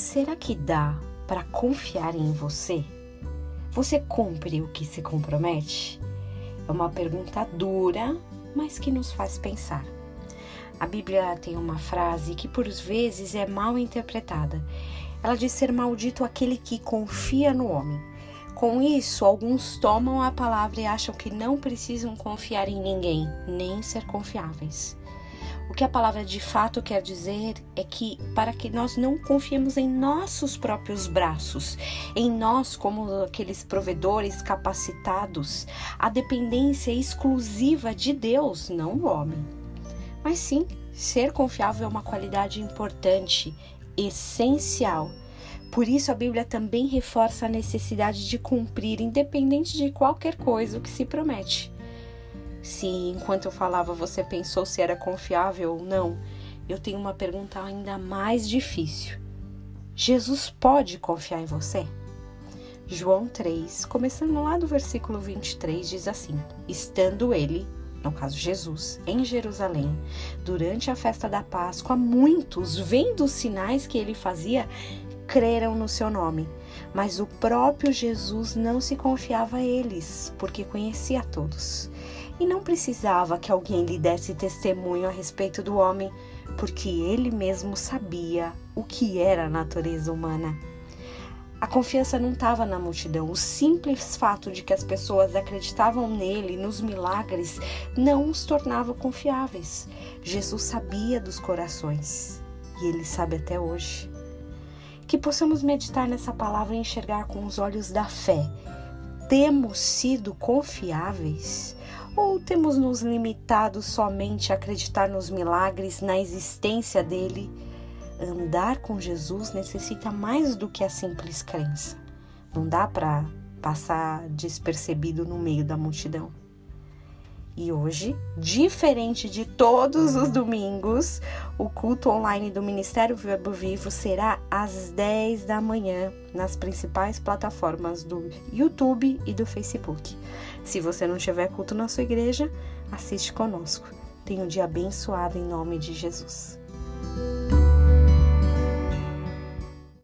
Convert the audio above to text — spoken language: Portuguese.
Será que dá para confiar em você? Você cumpre o que se compromete? É uma pergunta dura, mas que nos faz pensar. A Bíblia tem uma frase que por vezes é mal interpretada. Ela diz ser maldito aquele que confia no homem. Com isso, alguns tomam a palavra e acham que não precisam confiar em ninguém, nem ser confiáveis. O que a palavra de fato quer dizer é que para que nós não confiemos em nossos próprios braços, em nós como aqueles provedores capacitados, a dependência exclusiva de Deus, não do homem. Mas sim, ser confiável é uma qualidade importante, essencial. Por isso a Bíblia também reforça a necessidade de cumprir, independente de qualquer coisa o que se promete. Se enquanto eu falava você pensou se era confiável ou não, eu tenho uma pergunta ainda mais difícil. Jesus pode confiar em você? João 3, começando lá do versículo 23, diz assim: Estando ele, no caso Jesus, em Jerusalém, durante a festa da Páscoa, muitos, vendo os sinais que ele fazia, creram no seu nome. Mas o próprio Jesus não se confiava a eles, porque conhecia todos e não precisava que alguém lhe desse testemunho a respeito do homem, porque ele mesmo sabia o que era a natureza humana. A confiança não estava na multidão. O simples fato de que as pessoas acreditavam nele, nos milagres, não os tornava confiáveis. Jesus sabia dos corações e ele sabe até hoje. Que possamos meditar nessa palavra e enxergar com os olhos da fé. Temos sido confiáveis? Ou temos nos limitado somente a acreditar nos milagres, na existência dele? Andar com Jesus necessita mais do que a simples crença. Não dá para passar despercebido no meio da multidão. E hoje, diferente de todos os domingos, o culto online do Ministério Verbo Vivo será às 10 da manhã nas principais plataformas do YouTube e do Facebook. Se você não tiver culto na sua igreja, assiste conosco. Tenha um dia abençoado em nome de Jesus.